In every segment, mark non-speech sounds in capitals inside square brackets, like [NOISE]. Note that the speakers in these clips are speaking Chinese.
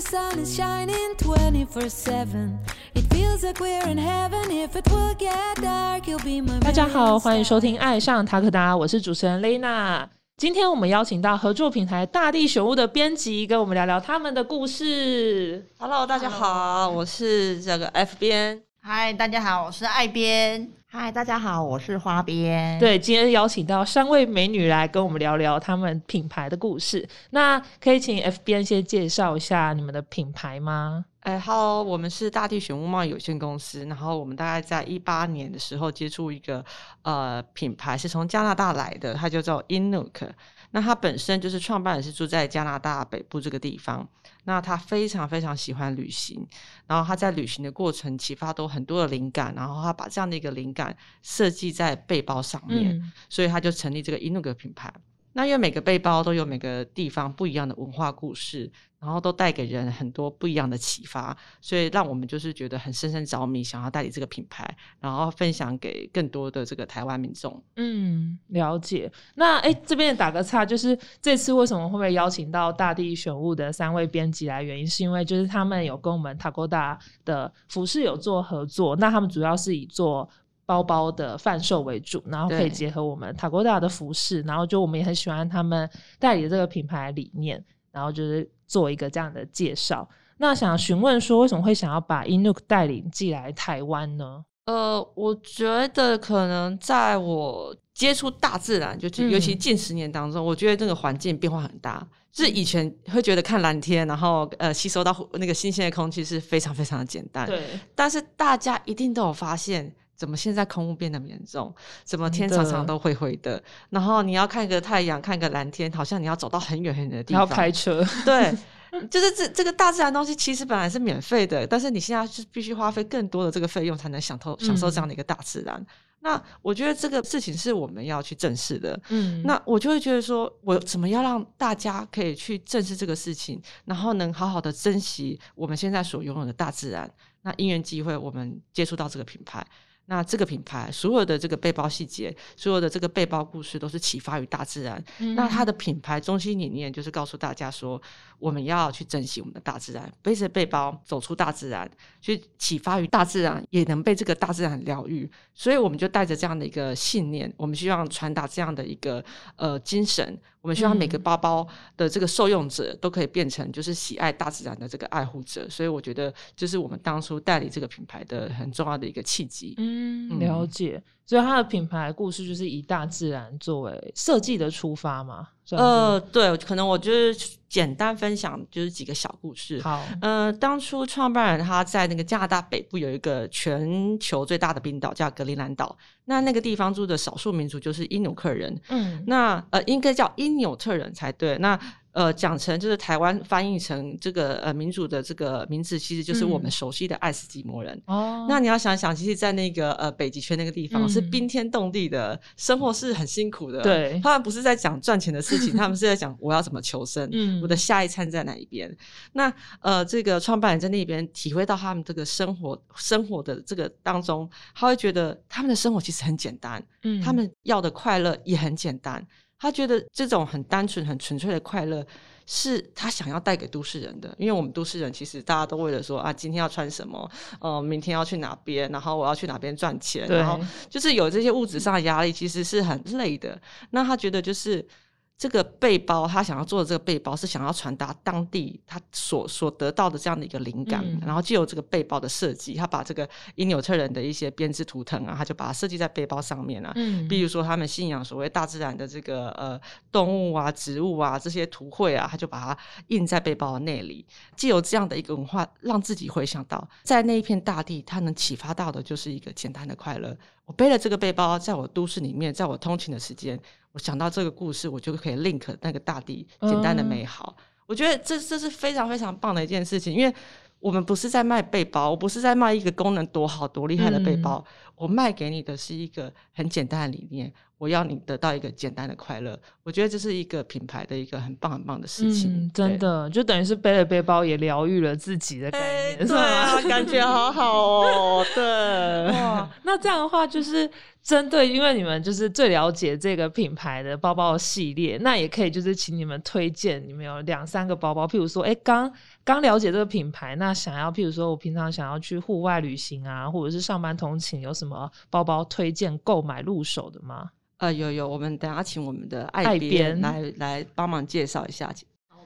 the sun is shining 24 7. It feels like we're in heaven. If it will get dark, you'll be my 大家好，欢迎收听《爱上塔克达》，我是主持人蕾娜。今天我们邀请到合作平台大地选物的编辑，跟我们聊聊他们的故事。Hello，大家好，我是这个 F 编。嗨，大家好，我是爱编。嗨，大家好，我是花边。，对，今天邀请到三位美女来跟我们聊聊他们品牌的故事。那可以请 F 编先介绍一下你们的品牌吗？哎，Hello，我们是大地选物贸易有限公司。然后我们大概在一八年的时候接触一个呃品牌，是从加拿大来的，它就叫 Inuk。那它本身就是创办人是住在加拿大北部这个地方。那他非常非常喜欢旅行，然后他在旅行的过程启发都很多的灵感，然后他把这样的一个灵感设计在背包上面。嗯，所以他就成立这个 Inug 品牌。那因为每个背包都有每个地方不一样的文化故事，然后都带给人很多不一样的启发，所以让我们就是觉得很深深着迷，想要代理这个品牌，然后分享给更多的这个台湾民众。嗯，了解。那哎，这边打个岔，就是这次为什么会被邀请到大地选物的三位编辑来？原因是因为就是他们有跟我们 Takoda 的服饰有做合作，那他们主要是以做包包的贩售为主，然后可以对结合我们 Takoda 的服饰，然后就我们也很喜欢他们代理的这个品牌理念，然后就是做一个这样的介绍。那想询问说，为什么会想要把 Inuk 带领寄来台湾呢？呃，我觉得可能在我接触大自然，就嗯尤其近十年当中，我觉得这个环境变化很大。就是以前会觉得看蓝天，然后呃吸收到那个新鲜的空气是非常非常的简单，对，但是大家一定都有发现，怎么现在空污变得严重？怎么天常常都灰灰的？然后你要看个太阳，看个蓝天，好像你要走到很远很远的地方。然后开车，对，[LAUGHS] 就是这这个大自然东西其实本来是免费的，但是你现在是必须花费更多的这个费用才能享受享受这样的一个大自然。那我觉得这个事情是我们要去正视的。嗯，那我就会觉得说，我怎么要让大家可以去正视这个事情，然后能好好的珍惜我们现在所拥有的大自然。那因缘机会，我们接触到这个品牌，那这个品牌所有的这个背包细节，所有的这个背包故事，都是启发于大自然。嗯那它的品牌中心理念就是告诉大家说，我们要去珍惜我们的大自然，背着背包走出大自然，去启发于大自然，也能被这个大自然疗愈。所以我们就带着这样的一个信念，我们希望传达这样的一个呃精神。我们希望每个嗯包包的这个受用者都可以变成就是喜爱大自然的这个爱护者，所以我觉得这是我们当初代理这个品牌的很重要的一个契机。嗯，嗯了解。所以它的品牌故事就是以大自然作为设计的出发嘛。呃，对，可能我就是简单分享就是几个小故事。好，呃，当初创办人他在那个加拿大北部有一个全球最大的冰岛叫格陵兰岛，那那个地方住的少数民族就是因纽克人，嗯，那呃应该叫因纽特人才对。那呃讲成就是台湾翻译成这个呃民主的这个名字，其实就是我们嗯熟悉的爱斯基摩人。哦，那你要想想，其实，在那个呃北极圈那个地方、是嗯冰天冻地的，生活是很辛苦的。对他们不是在讲赚钱的事情，他们是在讲我要怎么求生，[LAUGHS] 嗯我的下一餐在哪一边。那呃，这个创办人在那边体会到他们这个生活生活的这个当中，他会觉得他们的生活其实很简单，嗯他们要的快乐也很简单。他觉得这种很单纯、很纯粹的快乐，是他想要带给都市人的。因为我们都市人其实大家都为了说啊，今天要穿什么，呃，明天要去哪边，然后我要去哪边赚钱，然后就是有这些物质上的压力，其实是很累的。那他觉得就是。这个背包，他想要做的这个背包是想要传达当地他所所得到的这样的一个灵感，嗯然后借由这个背包的设计，他把这个因纽特人的一些编织图腾啊，他就把它设计在背包上面啊。嗯，比如说他们信仰所谓大自然的这个呃动物啊、植物啊这些图绘啊，他就把它印在背包的内里，借由这样的一个文化，让自己回想到在那一片大地，它能启发到的就是一个简单的快乐。我背了这个背包，在我都市里面，在我通勤的时间，我想到这个故事，我就可以 link 那个大地简单的美好。我觉得这这是非常非常棒的一件事情，因为我们不是在卖背包，我不是在卖一个功能多好多厉害的背包，我卖给你的是一个很简单的理念。我要你得到一个简单的快乐。我觉得这是一个品牌的一个很棒很棒的事情，嗯，真的就等于是背了背包也疗愈了自己的概念，对啊，感觉好好哦，[LAUGHS] 对，哇，那这样的话就是针对，因为你们就是最了解这个品牌的包包系列，那也可以就是请你们推荐，你们有两三个包包，譬如说，哎，刚刚了解这个品牌，那想要譬如说我平常想要去户外旅行啊，或者是上班通勤，有什么包包推荐购买入手的吗？呃，有有，我们等下请我们的爱编来来帮忙介绍一下。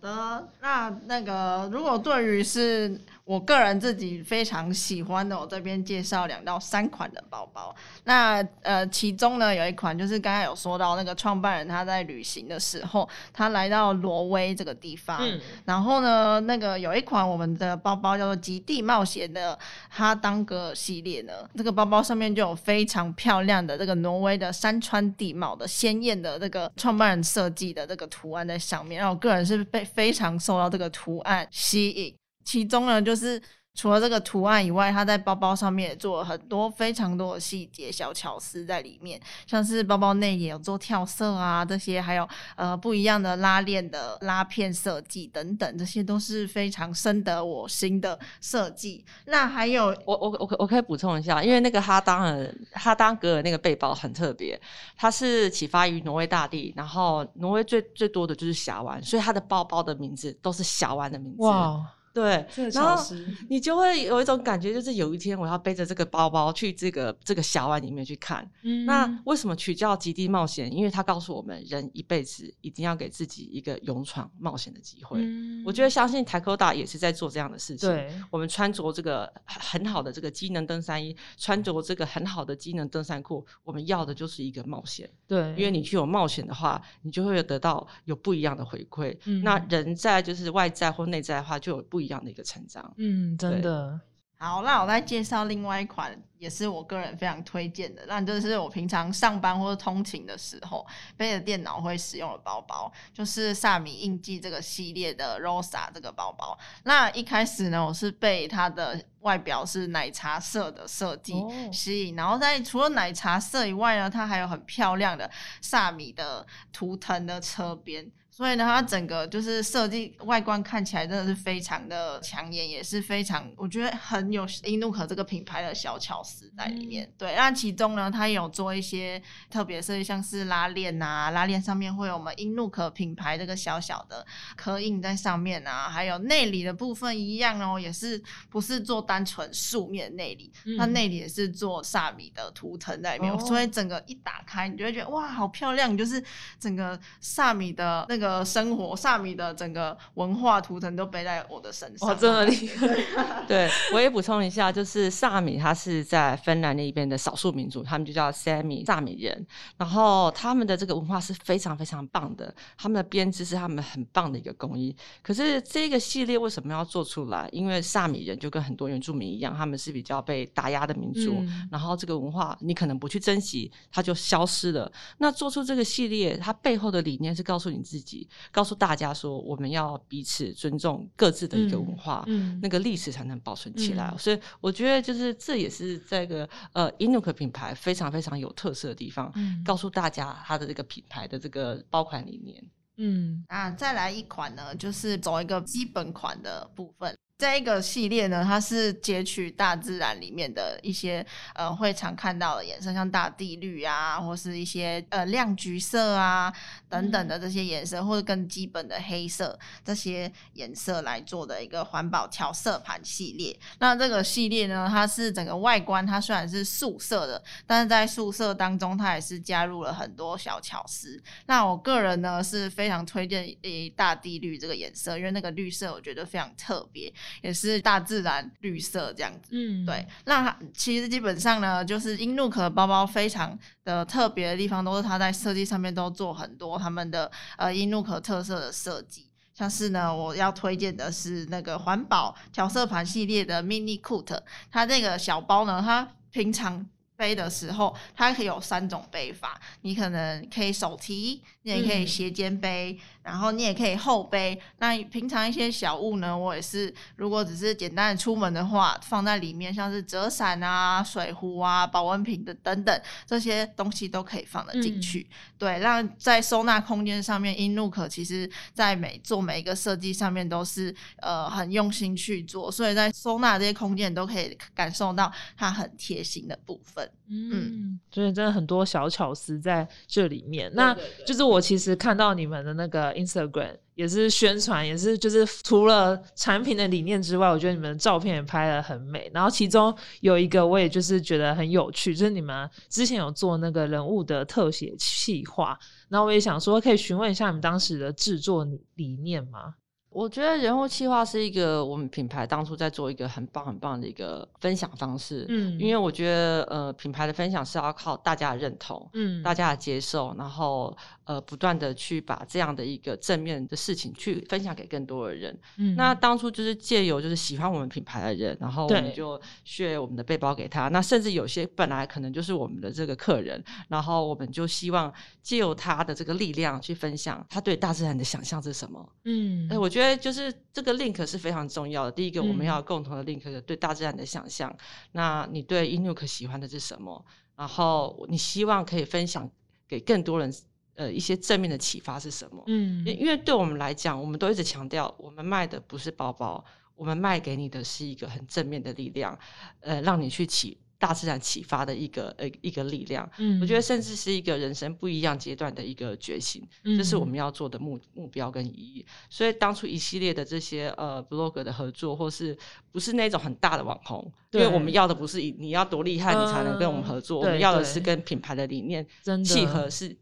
好的，那那个如果对于是。我个人自己非常喜欢的，我这边介绍两到三款的包包。那呃，其中呢有一款就是刚才有说到那个创办人他在旅行的时候，他来到挪威这个地方，然后呢，那个有一款我们的包包叫做极地冒险的哈当格尔系列呢，这个包包上面就有非常漂亮的这个挪威的山川地貌的鲜艳的这个创办人设计的这个图案在上面，然后我个人是被非常受到这个图案吸引。其中呢，就是除了这个图案以外，它在包包上面也做了很多非常多的细节小巧思在里面，像是包包内也有做跳色啊，这些还有呃不一样的拉链的拉片设计等等，这些都是非常深得我心的设计。那还有，我我我我可以补充一下，因为那个哈当尔哈当格尔那个背包很特别，它是启发于挪威大地，然后挪威最最多的就是峡湾，所以它的包包的名字都是峡湾的名字。哇。对，然后你就会有一种感觉，就是有一天我要背着这个包包去这个这个峡湾里面去看。那为什么取叫极地冒险？因为他告诉我们，人一辈子一定要给自己一个勇闯冒险的机会。我觉得相信台科大也是在做这样的事情。对，我们穿着这个很好的这个机能登山衣，穿着这个很好的机能登山裤，我们要的就是一个冒险。对，因为你去有冒险的话，你就会得到有不一样的回馈。那人在就是外在或内在的话，就有不一。一样的一个成长，嗯，真的好。那我再介绍另外一款，也是我个人非常推荐的。那就是我平常上班或者通勤的时候背着电脑会使用的包包，就是萨米印记这个系列的 Rosa 这个包包。那一开始呢，我是被它的外表是奶茶色的设计吸引，然后在除了奶茶色以外呢，它还有很漂亮的萨米的图腾的车边。所以呢，它整个就是设计外观看起来真的是非常的抢眼，也是非常我觉得很有英努可这个品牌的小巧思在里面。对，那其中呢，它有做一些特别设计，像是拉链啊，拉链上面会有我们英努可品牌这个小小的刻印在上面啊，还有内里的部分一样哦，也是不是做单纯素面内里，它内里也是做萨米的图腾在里面，所以整个一打开，你就会觉得哇，好漂亮，就是整个萨米的那个。呃，生活萨米的整个文化图腾都背在我的身上，真的厉害。[LAUGHS] 对我也补充一下，就是萨米，他是在芬兰那边的少数民族，他们就叫 Sami 萨米人。然后他们的这个文化是非常非常棒的，他们的编织是他们很棒的一个工艺。可是这个系列为什么要做出来？因为萨米人就跟很多原住民一样，他们是比较被打压的民族。然后这个文化你可能不去珍惜，它就消失了。那做出这个系列，它背后的理念是告诉你自己。告诉大家说，我们要彼此尊重各自的一个文化，嗯那个历史才能保存起来。所以我觉得，就是这也是这个呃 Inuka 品牌非常非常有特色的地方，告诉大家它的这个品牌的这个包款理念。嗯，啊，再来一款呢，就是走一个基本款的部分。这一个系列呢，它是截取大自然里面的一些呃会常看到的颜色，像大地绿啊，或是一些呃亮橘色啊等等的这些颜色，或者更基本的黑色这些颜色来做的一个环保调色盘系列。那这个系列呢，它是整个外观它虽然是素色的，但是在素色当中，它也是加入了很多小巧思。那我个人呢是非常推荐诶大地绿这个颜色，因为那个绿色我觉得非常特别。也是大自然绿色这样子，嗯，对。那其实基本上呢，就是英露可包包非常的特别的地方，都是它在设计上面都做很多他们的呃英露可特色的设计。像是呢，我要推荐的是那个环保调色盘系列的 Mini c o o t 它这个小包呢，它平常背的时候，它可以有三种背法，你可能可以手提，你也可以嗯斜肩背，然后你也可以后背。那平常一些小物呢，我也是，如果只是简单的出门的话，放在里面，像是折伞啊、水壶啊、保温瓶的等等这些东西都可以放得进去。对，让在收纳空间上面，Inlook 其实在每做每一个设计上面都是呃很用心去做，所以在收纳这些空间，你都可以感受到它很贴心的部分。嗯，所以真的很多小巧思在这里面。那就是我其实看到你们的那个 Instagram 也是宣传，也是就是除了产品的理念之外，我觉得你们的照片也拍的很美。然后其中有一个我也就是觉得很有趣，就是你们之前有做那个人物的特写企划，然后我也想说可以询问一下你们当时的制作理念吗？我觉得人物企划是一个我们品牌当初在做一个很棒很棒的一个分享方式，嗯因为我觉得呃品牌的分享是要靠大家的认同，嗯大家的接受，然后呃不断的去把这样的一个正面的事情去分享给更多的人。嗯那当初就是借由就是喜欢我们品牌的人，然后我对们就 share 我们的背包给他。那甚至有些本来可能就是我们的这个客人，然后我们就希望借由他的这个力量去分享他对大自然的想象是什么。嗯哎、我觉得就是这个 link 是非常重要的。第一个，我们嗯要有共同的 link 对大自然的想象。那你对 Inuk 喜欢的是什么？然后你希望可以分享给更多人，呃，一些正面的启发是什么？嗯因因为对我们来讲，我们都一直强调，我们卖的不是包包，我们卖给你的是一个很正面的力量，呃，让你去启大自然启发的一个呃一个力量。嗯我觉得甚至是一个人生不一样阶段的一个觉醒，这是我嗯们要做的目目标跟意义。所以当初一系列的这些呃 blog 的合作，或是不是那种很大的网红，因为我们要的不是以你要多厉害你才能跟我们合作，嗯我们要的是跟品牌的理念契合，是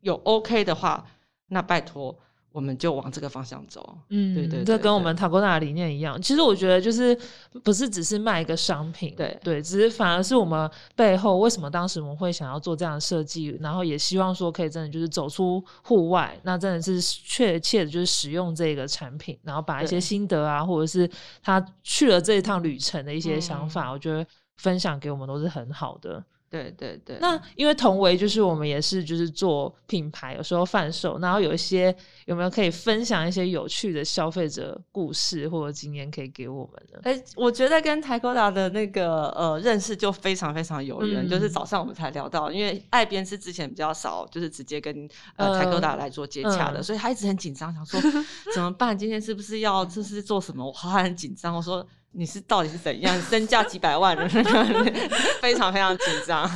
有 OK 的话，那拜托我们就往这个方向走。嗯，对对这跟我们塔沟纳的理念一样。其实我觉得就是不是只是卖一个商品，对对，只是反而是我们背后为什么当时我们会想要做这样的设计，然后也希望说可以真的就是走出户外，那真的是确切的就是使用这个产品，然后把一些心得啊，或者是他去了这一趟旅程的一些想嗯法，我觉得分享给我们都是很好的。对对对，那因为同为就是我们也是就是做品牌，有时候贩售，然后有一些有没有可以分享一些有趣的消费者故事或者经验可以给我们呢？哎、我觉得跟台 d a 的那个呃认识就非常非常有缘，嗯就是早上我们才聊到，因为爱编是之前比较少，就是直接跟呃台 d a 来做接洽的，嗯所以他一直很紧张，想说 [LAUGHS] 怎么办？今天是不是要就是做什么？我他很紧张，我说。你是到底是怎样？身价几百万的那个，[LAUGHS] 非常非常紧张。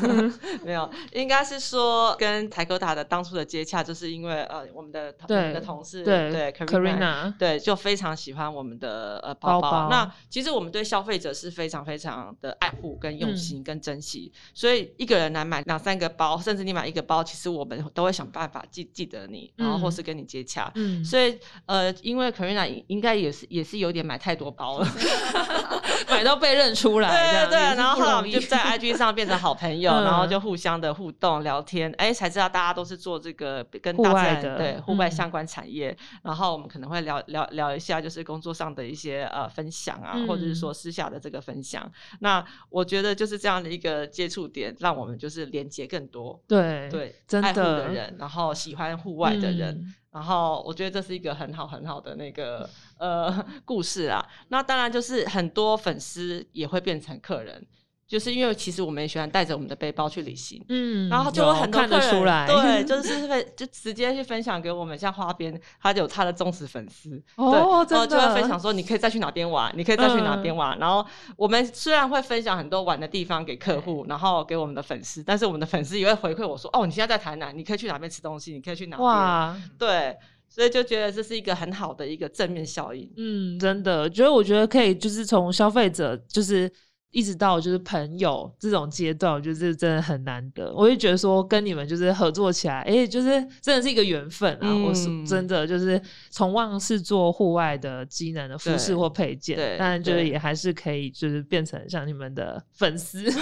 没有，应该是说跟台 d a 的当初的接洽，就是因为呃我们的我们的同事对对 Karina 对，就非常喜欢我们的呃包包包那其实我们对消费者是非常非常的爱护、跟用嗯心、跟珍惜，所以一个人来买两三个包，甚至你买一个包，其实我们都会想办法记记得你，然后或嗯是跟你接洽。嗯，所以呃，因为 Karina 应该也是也是有点买太多包了，[LAUGHS] [LAUGHS] 买到被认出来，对对对，然后后来我不容易。们就在 [LAUGHS] IG 上变成好朋友，嗯。然后就互相的互动聊天，哎，才知道大家都是做这个跟户大自然外的对户外嗯。相关产业，然后我们可能会聊聊聊一下就是工作上的一些呃分享啊，或者是嗯。说私下的这个分享。那我觉得就是这样的一个接触点，让我们就是连接更多。对对，真爱护的的。人，然后喜欢户外的人，嗯。然后我觉得这是一个很好很好的那个呃 [LAUGHS] 故事啊。那当然就是很多粉丝也会变成客人，就是因为其实我们也喜欢带着我们的背包去旅行。嗯，然后就有有很多看得客人出来，对，[LAUGHS] 就是会就直接去分享给我们，像花边，他有他的忠实粉丝，哦对，然后就会分享说你可以再去哪边玩，你可以再去哪边玩。然后我们虽然会分享很多玩的地方给客户，然后给我们的粉丝，但是我们的粉丝也会回馈我说，哦，你现在在台南，你可以去哪边吃东西，你可以去哪边，哇，对，所以就觉得这是一个很好的一个正面效应。嗯，真的，觉得我觉得可以，就是从消费者就是一直到就是朋友这种阶段，我觉得这真的很难得。我就觉得说跟你们就是合作起来，哎、就是真的是一个缘分啊！我是嗯真的就是从望是做户外的机能的服饰或配件，对但就是也还是可以就是变成像你们的粉丝。[LAUGHS]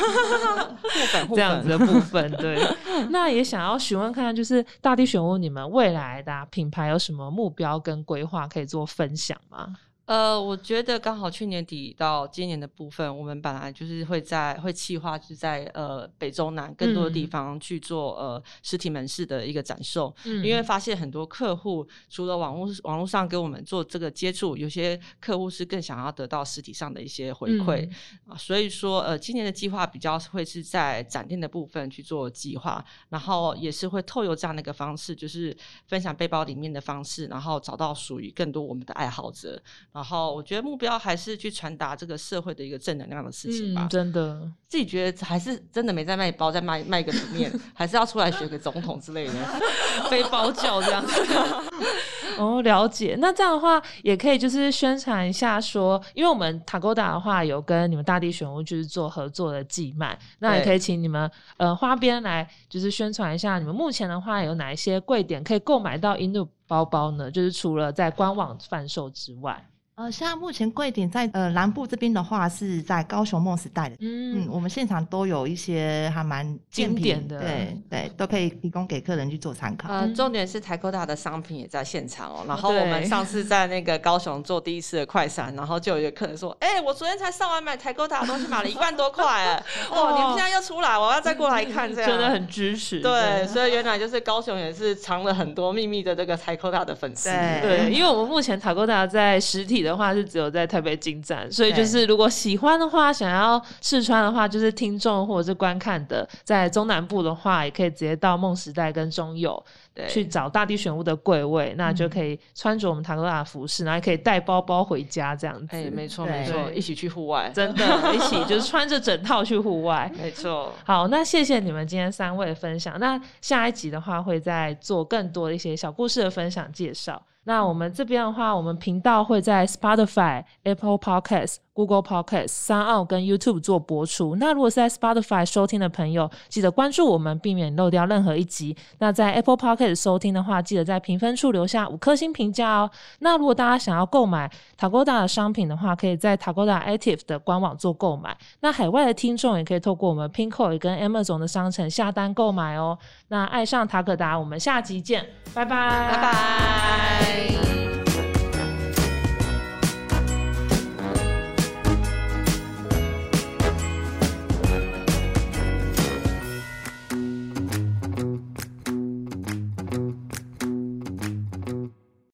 这样子的部分，对。那也想要询问看看，就是大地选物，你们未来的啊、品牌有什么目标跟规划可以做分享吗？呃，我觉得刚好去年底到今年的部分，我们本来就是会在会计划，就是在呃北中南更多的地嗯。方去做呃实体门市的一个展售，嗯因为发现很多客户除了网络网络上跟我们做这个接触，有些客户是更想要得到实体上的一些回馈、嗯。啊，所以说呃今年的计划比较会是在展店的部分去做计划，然后也是会透过这样的一个方式，就是分享背包里面的方式，然后找到属于更多我们的爱好者。然后我觉得目标还是去传达这个社会的一个正能量的事情吧。嗯，真的。自己觉得还是真的没在卖包，在卖卖个面，还是要出来学个总统之类的。背包教这样子。[LAUGHS] 哦，了解。那这样的话，也可以就是宣传一下说，因为我们塔沟达的话有跟你们大地选物就是做合作的寄卖，那也可以请你们呃花边来就是宣传一下，你们目前的话有哪一些柜点可以购买到印度包包呢？就是除了在官网贩售之外，呃，现在目前柜点在呃南部这边的话，是在高雄梦时代的。嗯，嗯我们现场都有一些还蛮经典的对对，都可以提供给客人去做参考。呃，嗯重点是台科大的商品也在现场哦。然后我们上次在那个高雄做第一次的快闪，然后就有一个客人说：“哎、我昨天才上完买台科大的东西，买了一万多块，哎，[LAUGHS] 哇，你们现在又出来，我要再过来看，这样真的很支持。对。所以原来就是高雄也是藏了很多秘密的这个台科大的粉丝。对对，因为我们目前塔沟达在实体的话是只有在台北金站，所以就是如果喜欢的话，想要试穿的话，就是听众或者是观看的，在中南部的话，也可以直接到梦时代跟中友对去找大地选物的柜位，那就可以穿着我们塔沟达的服饰，然后也可以带包包回家这样子。哎、没错对没错，一起去户外，真的，一起就是 [LAUGHS] 穿着整套去户外。没错。好，那谢谢你们今天三位分享。那下一集的话，会再做更多的一些小故事的分享介绍。那我们这边的话，我们频道会在 Spotify、Apple Podcast、Google Podcast、三奥跟 YouTube 做播出。那如果是在 Spotify 收听的朋友，记得关注我们，避免漏掉任何一集。那在 Apple Podcast 收听的话，记得在评分处留下五颗星评价哦。那如果大家想要购买 Tagoda 的商品的话，可以在 Tagoda Active 的官网做购买。那海外的听众也可以透过我们 Pinkoi 跟 Amazon 的商城下单购买哦。那爱上塔可达，我们下集见，拜拜，拜拜。